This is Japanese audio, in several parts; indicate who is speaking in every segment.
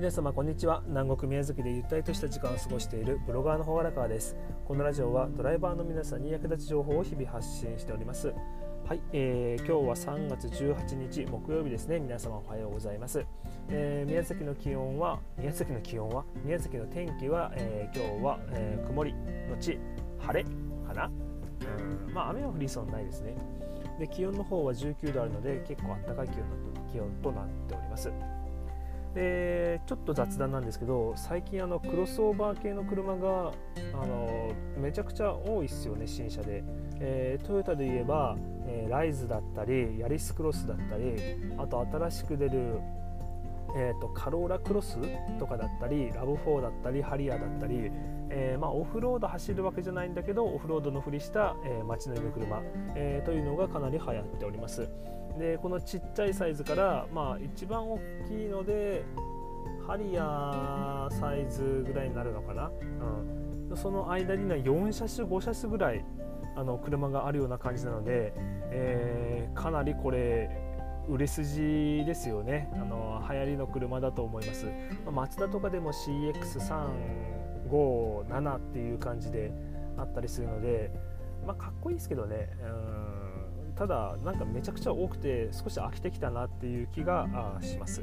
Speaker 1: 皆様こんにちは。南国宮崎でゆったりとした時間を過ごしているブロガーのほがらかです。このラジオはドライバーの皆さんに役立つ情報を日々発信しております。はい、えー、今日は3月18日木曜日ですね。皆様おはようございます、えー、宮崎の気温は宮崎の気温は宮崎の天気は、えー、今日は、えー、曇りのち晴れかな。うんまあ雨は降りそうないですね。で気温の方は19度あるので結構暖かい気温気温となっております。でちょっと雑談なんですけど最近あのクロスオーバー系の車があのめちゃくちゃ多いっすよね新車で、えー、トヨタで言えば、えー、ライズだったりヤリスクロスだったりあと新しく出るえーと、カローラクロスとかだったりラブ4だったりハリアーだったり、えー、まあ、オフロード走るわけじゃないんだけどオフロードのふりした、えー、街乗りの車、えー、というのがかなり流行っております。でこのちっちゃいサイズから、まあ、一番大きいのでハリアーサイズぐらいになるのかな、うん、その間には4車種5車種ぐらいあの車があるような感じなので、えかなりこれ売れ筋ですよね。あの流行りの車だと思います、まあ、マツダとかでも CX3 57っていう感じであったりするので、まあ、かっこいいですけどね。うん。ただなんかめちゃくちゃ多くて少し飽きてきたなっていう気がします。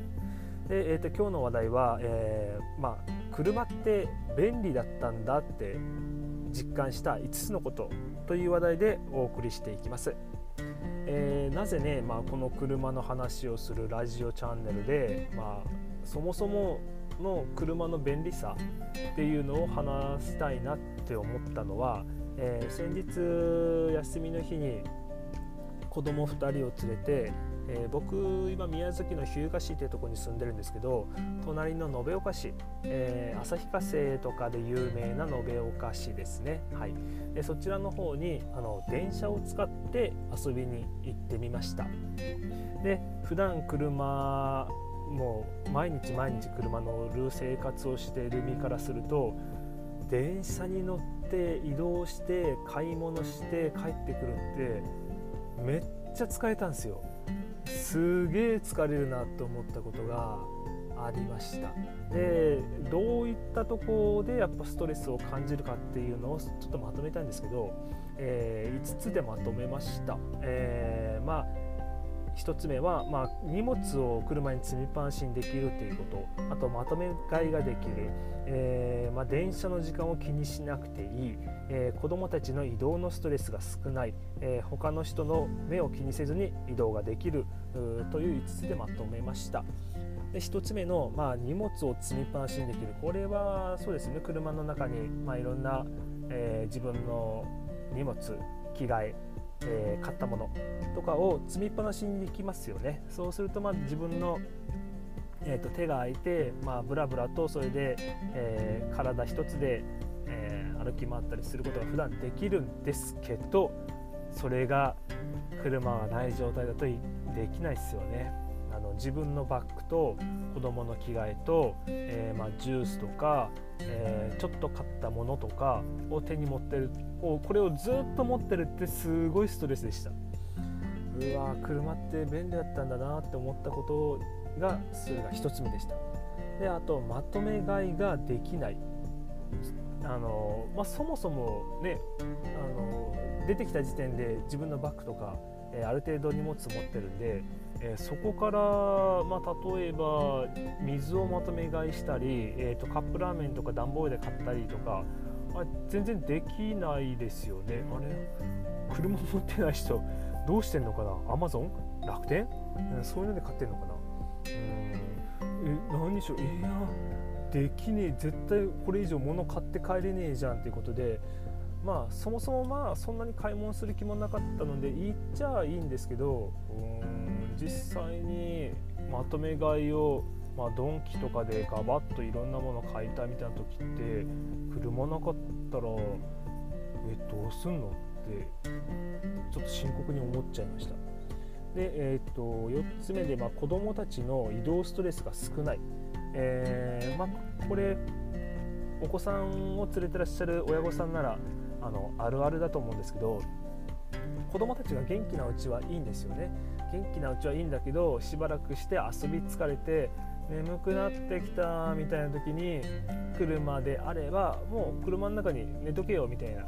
Speaker 1: で、えーと、今日の話題は、えー、まあ、車って便利だったんだって実感した5つのことという話題でお送りしていきます。えー、なぜね、まあ、この車の話をするラジオチャンネルで、まあ、そもそもの車の便利さっていうのを話したいなって思ったのは、えー、先日休みの日に子供2人を連れてえー、僕今宮崎の日向市っていうとこに住んでるんですけど隣の延岡市、えー、旭化成とかで有名な延岡市ですね、はい、でそちらの方にあの電車を使って遊びに行ってみました。で普段車もう毎日毎日車乗る生活をしている身からすると電車に乗って移動して買い物して帰ってくるってめっちゃ疲れたんですよ。すげえ疲れるなと思ったことがありました。でどういったところでやっぱストレスを感じるかっていうのをちょっとまとめたいんですけど、えー、5つでまとめました、えー、まあ1つ目は、まあ、荷物を車に積みっぱなしにできるということ。あとまとめ買いができる、えー、まあ、電車の時間を気にしなくていい、えー、子どもたちの移動のストレスが少ない、えー、他の人の目を気にせずに移動ができる。という5つでまとめました。で1つ目の、まあ、荷物を積みっぱなしにできる。これはそうですね。車の中に、まあ、いろんな、え自分の荷物着替ええー、買ったものとかを積みっぱなしにできますよねそうするとまあ自分の、えー、と手が空いて、まあ、ブラブラとそれで、えー、体一つで、えー、歩き回ったりすることが普段できるんですけどそれが車がない状態だとできないですよね。あの自分のバッグと子供の着替えと、えー、まあ、ジュースとか、えー、ちょっと買ったものとかを手に持ってるこれをずっと持ってるってすごいストレスでした。うわ車って便利だったんだなって思ったことがそれが1つ目でした。であとまとめ買いができない。あの、まあ、そもそもねあの出てきた時点で自分のバッグとか、え、ある程度荷物持ってるんでえ、そこから、まあ、例えば水をまとめ買いしたり、えーと、カップラーメンとか段ボールで買ったりとかあ全然できないですよね。あれ？車持ってない人どうしてんのかな？アマゾン楽天、うん、そういうので買ってんのかな？うん。え何でしょう？いやできねえ。絶対これ以上物買って帰れねえじゃんっていうことでまあそもそもまあそんなに買い物する気もなかったのでいいっちゃいいんですけどうん実際にまとめ買いを、まあ、ドンキとかでガバッといろんなもの買いたいみたいな時って車なかったらえどうすんのってちょっと深刻に思っちゃいました。で、えー、と4つ目で、まあ、子どもたちの移動ストレスが少ない、えー、まあ、これお子さんを連れてらっしゃる親御さんならあのあるあるだと思うんですけど子どもたちが元気なうちはいいんですよね。元気なうちはいいんだけどしばらくして遊び疲れて眠くなってきたみたいな時に車であればもう車の中に寝とけよみたいな。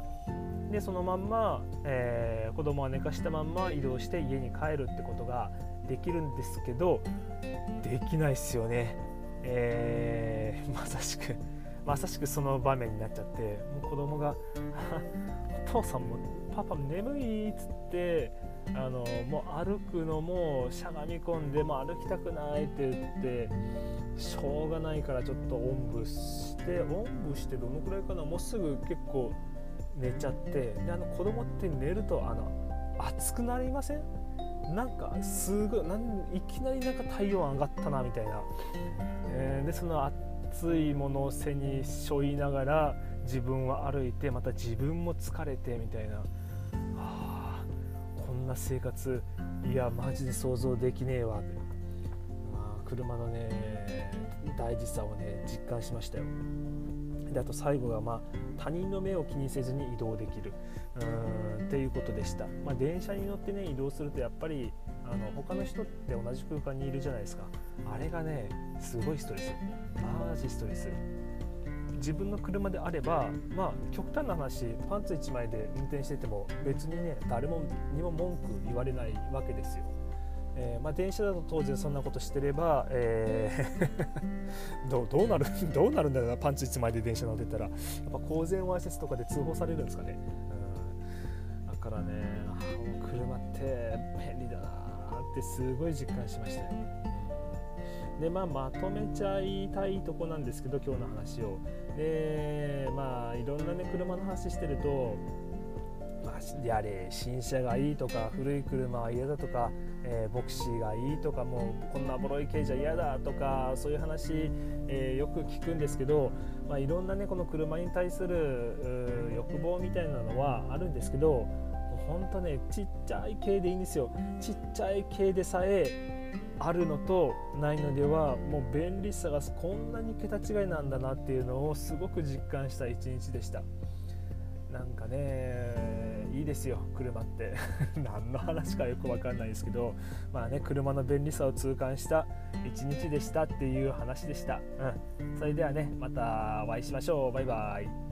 Speaker 1: でそのまんま、えー、子供は寝かしたまんま移動して家に帰るってことができるんですけどできないっすよね、えー、まさしく。まさしくその場面になっちゃってもう子供が「お父さんもパパも眠い」っつってあのもう歩くのもしゃがみ込んでも歩きたくないって言ってしょうがないからちょっとおんぶしておんぶしてどのくらいかなもうすぐ結構寝ちゃってであの子供って寝るとあの熱くなりません？なんかすごいなんいきなりなんか体温上がったなみたいな、えー、でその熱いものを背に背負いながら自分は歩いてまた自分も疲れてみたいな。あこんな生活いやマジで想像できねえわ。って、まあ、車のね大事さをね実感しましたよ。であと最後が、まあ、他人の目を気にせずに移動できる。うんっていうことでした、まあ、電車に乗ってね移動するとやっぱりあの他の人って同じ空間にいるじゃないですか。あれがねすごいストレス。マジストレス。自分の車であればまあ極端な話パンツ1枚で運転してても別にね誰もにも文句言われないわけですよ。えー、まあ、電車だと当然そんなことしてれば、えー ど、どうなる どうなるんだろうなパンチ1枚で電車乗ってたら。やっぱ公然わいせつとかで通報されるんですかね、うん、だからね車って便利だなってすごい実感しましたよ。でまあまとめちゃいたいとこなんですけど今日の話を。でまあいろんなね車の話してるとまあ、やれ新車がいいとか古い車は嫌だとか、えー、ボクシーがいいとかもうこんなボロい系じゃ嫌だとかそういう話、えー、よく聞くんですけど、まあ、いろんなねこの車に対する欲望みたいなのはあるんですけど本当ねちっちゃい系でいいんですよ。ちっちゃい系でさえあるのとないのではもう便利さがこんなに桁違いなんだなっていうのをすごく実感した一日でした。なんかねいいですよ車って。何の話かよく分かんないですけどまあね車の便利さを痛感した一日でしたっていう話でした、うん、それではねまたお会いしましょう。バイバイ。